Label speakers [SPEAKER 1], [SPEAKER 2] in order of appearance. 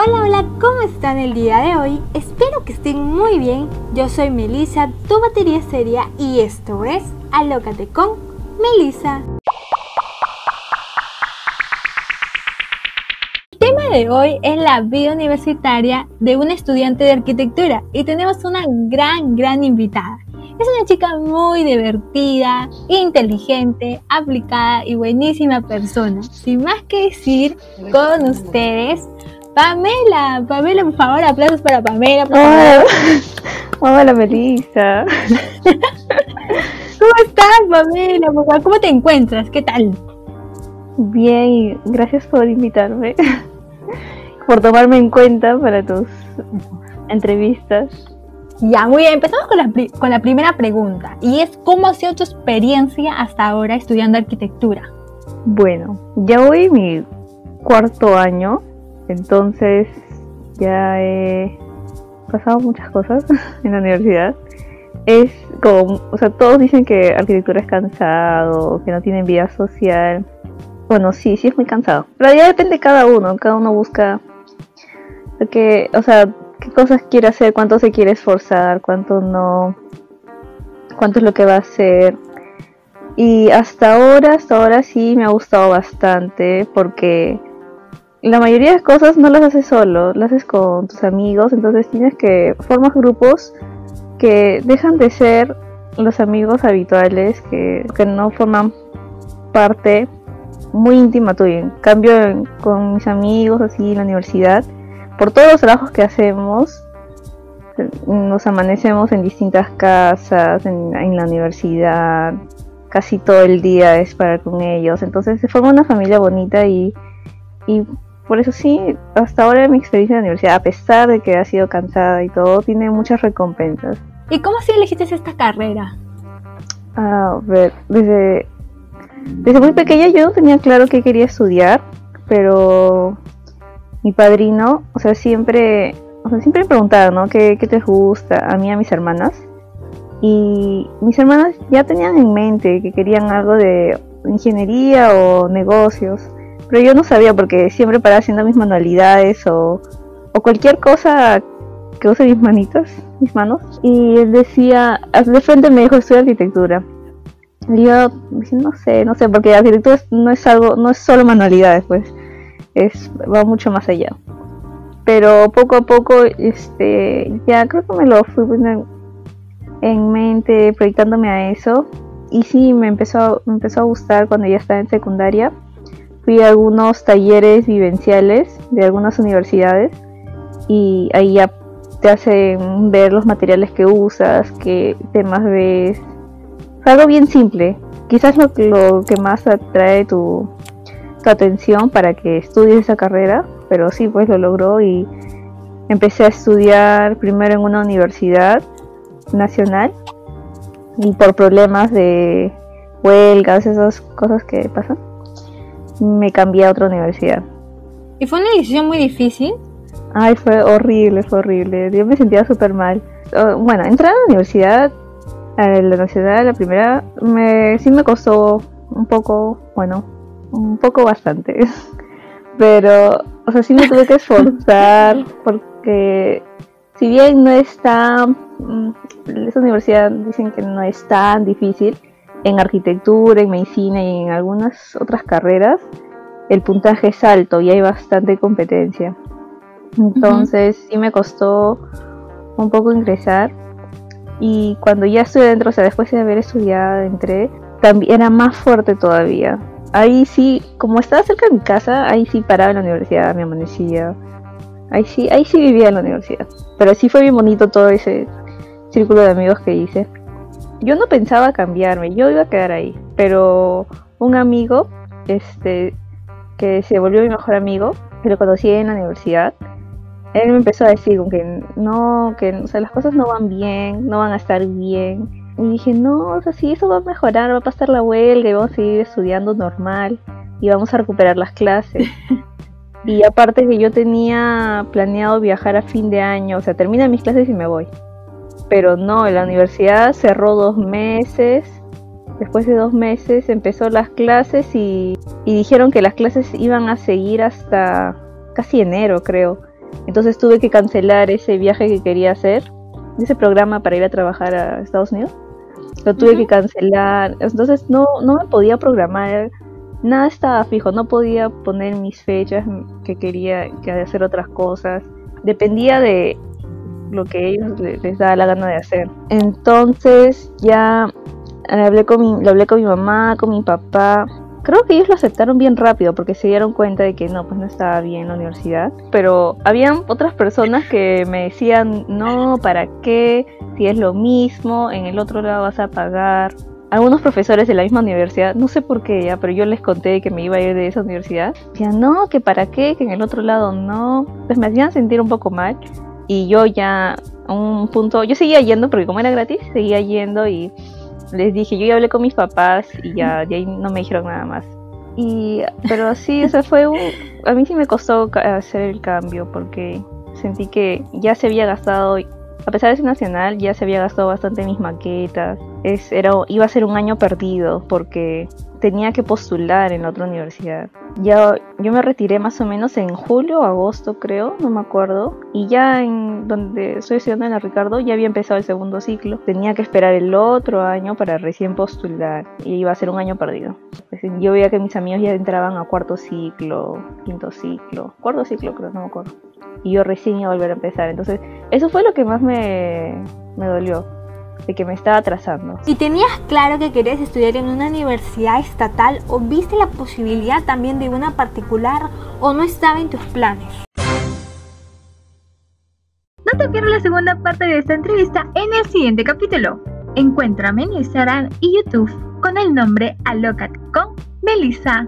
[SPEAKER 1] Hola, hola, ¿cómo están el día de hoy? Espero que estén muy bien. Yo soy Melissa, tu batería seria, y esto es Alócate con Melissa. El tema de hoy es la vida universitaria de una estudiante de arquitectura y tenemos una gran, gran invitada. Es una chica muy divertida, inteligente, aplicada y buenísima persona. Sin más que decir, con ustedes, Pamela. Pamela, por favor, aplausos para Pamela.
[SPEAKER 2] Hola, Hola Melissa.
[SPEAKER 1] ¿Cómo estás, Pamela? ¿Cómo te encuentras? ¿Qué tal?
[SPEAKER 2] Bien, gracias por invitarme, por tomarme en cuenta para tus entrevistas.
[SPEAKER 1] Ya, muy bien, empezamos con la, con la primera pregunta y es ¿cómo ha sido tu experiencia hasta ahora estudiando arquitectura?
[SPEAKER 2] Bueno, ya voy mi cuarto año, entonces ya he pasado muchas cosas en la universidad. Es como, o sea, todos dicen que arquitectura es cansado, que no tienen vida social. Bueno, sí, sí es muy cansado. Pero ya depende de cada uno, cada uno busca que, o sea, qué cosas quiere hacer, cuánto se quiere esforzar, cuánto no, cuánto es lo que va a hacer. Y hasta ahora, hasta ahora sí me ha gustado bastante porque la mayoría de cosas no las haces solo, las haces con tus amigos, entonces tienes que formar grupos que dejan de ser los amigos habituales que, que no forman parte muy íntima tuya. En cambio, con mis amigos así en la universidad, por todos los trabajos que hacemos, nos amanecemos en distintas casas, en, la universidad, casi todo el día es para con ellos, entonces se forma una familia bonita y, y por eso sí, hasta ahora mi experiencia en la universidad, a pesar de que ha sido cansada y todo, tiene muchas recompensas.
[SPEAKER 1] ¿Y cómo así elegiste esta carrera?
[SPEAKER 2] A ver, desde, desde muy pequeña yo no tenía claro qué quería estudiar, pero mi padrino, o sea, siempre, o sea, siempre me preguntaba, ¿no? ¿Qué, te gusta? A mí, a mis hermanas. Y mis hermanas ya tenían en mente que querían algo de ingeniería o negocios, pero yo no sabía porque siempre paraba haciendo mis manualidades o, o cualquier cosa que use mis manitas, mis manos. Y él decía, de frente me dijo, estudia arquitectura. Y yo no sé, no sé, porque arquitectura no es algo, no es solo manualidades, pues es, va mucho más allá. Pero poco a poco, este, ya creo que me lo fui poniendo en mente, proyectándome a eso. Y sí, me empezó, me empezó a gustar cuando ya estaba en secundaria. Fui a algunos talleres vivenciales de algunas universidades y ahí ya te hacen ver los materiales que usas, qué temas ves. algo bien simple. Quizás lo, lo que más atrae tu, tu atención para que estudies esa carrera, pero sí, pues lo logró y empecé a estudiar primero en una universidad nacional y por problemas de huelgas, esas cosas que pasan, me cambié a otra universidad.
[SPEAKER 1] ¿Y fue una decisión muy difícil?
[SPEAKER 2] Ay, fue horrible, fue horrible. Yo me sentía súper mal. Oh, bueno, entrar a la universidad, a la universidad, la primera, me, sí me costó un poco, bueno, un poco bastante. Pero, o sea, sí me tuve que esforzar porque si bien no está, mm, esa universidad dicen que no es tan difícil, en arquitectura, en medicina y en algunas otras carreras, el puntaje es alto y hay bastante competencia. Entonces sí me costó un poco ingresar y cuando ya estuve dentro, o sea, después de haber estudiado, entré, también era más fuerte todavía ahí sí, como estaba cerca de mi casa, ahí sí paraba en la universidad, me amanecía. Ahí sí, ahí sí vivía en la universidad. Pero sí fue bien bonito todo ese círculo de amigos que hice. Yo no pensaba cambiarme, yo iba a quedar ahí. Pero un amigo, este, que se volvió mi mejor amigo, que lo conocí en la universidad, él me empezó a decir que no, que o sea, las cosas no van bien, no van a estar bien y dije, no, o sea, sí, eso va a mejorar, va a pasar la huelga y vamos a seguir estudiando normal y vamos a recuperar las clases. y aparte que yo tenía planeado viajar a fin de año, o sea, termina mis clases y me voy. Pero no, la universidad cerró dos meses. Después de dos meses empezó las clases y, y dijeron que las clases iban a seguir hasta casi enero, creo. Entonces tuve que cancelar ese viaje que quería hacer, ese programa para ir a trabajar a Estados Unidos. Lo tuve que cancelar. Entonces no, no me podía programar. Nada estaba fijo. No podía poner mis fechas que quería que hacer otras cosas. Dependía de lo que ellos les, daba la gana de hacer. Entonces ya hablé con mi, lo hablé con mi mamá, con mi papá. Creo que ellos lo aceptaron bien rápido porque se dieron cuenta de que no, pues no estaba bien la universidad. Pero habían otras personas que me decían, no, ¿para qué? Si es lo mismo, en el otro lado vas a pagar. Algunos profesores de la misma universidad, no sé por qué ya, pero yo les conté que me iba a ir de esa universidad. Decían, no, que para qué, que en el otro lado no. Pues me hacían sentir un poco mal y yo ya a un punto, yo seguía yendo porque como era gratis, seguía yendo y les dije, yo ya hablé con mis papás y ya de ahí no me dijeron nada más. Y, pero sí, eso fue un, a mí sí me costó hacer el cambio porque sentí que ya se había gastado, a pesar de ser nacional, ya se había gastado bastante mis maquetas. Es, era, iba a ser un año perdido porque tenía que postular en la otra universidad. Ya yo me retiré más o menos en julio o agosto creo, no me acuerdo. Y ya en donde estoy estudiando en la Ricardo ya había empezado el segundo ciclo. Tenía que esperar el otro año para recién postular y iba a ser un año perdido. Yo veía que mis amigos ya entraban a cuarto ciclo, quinto ciclo, cuarto ciclo creo, no me acuerdo. Y yo recién iba a volver a empezar. Entonces eso fue lo que más me, me dolió de que me estaba atrasando.
[SPEAKER 1] ¿Y tenías claro que querías estudiar en una universidad estatal o viste la posibilidad también de una particular o no estaba en tus planes? No te pierdas la segunda parte de esta entrevista en el siguiente capítulo. Encuéntrame en Instagram y YouTube con el nombre Alocat con Melissa.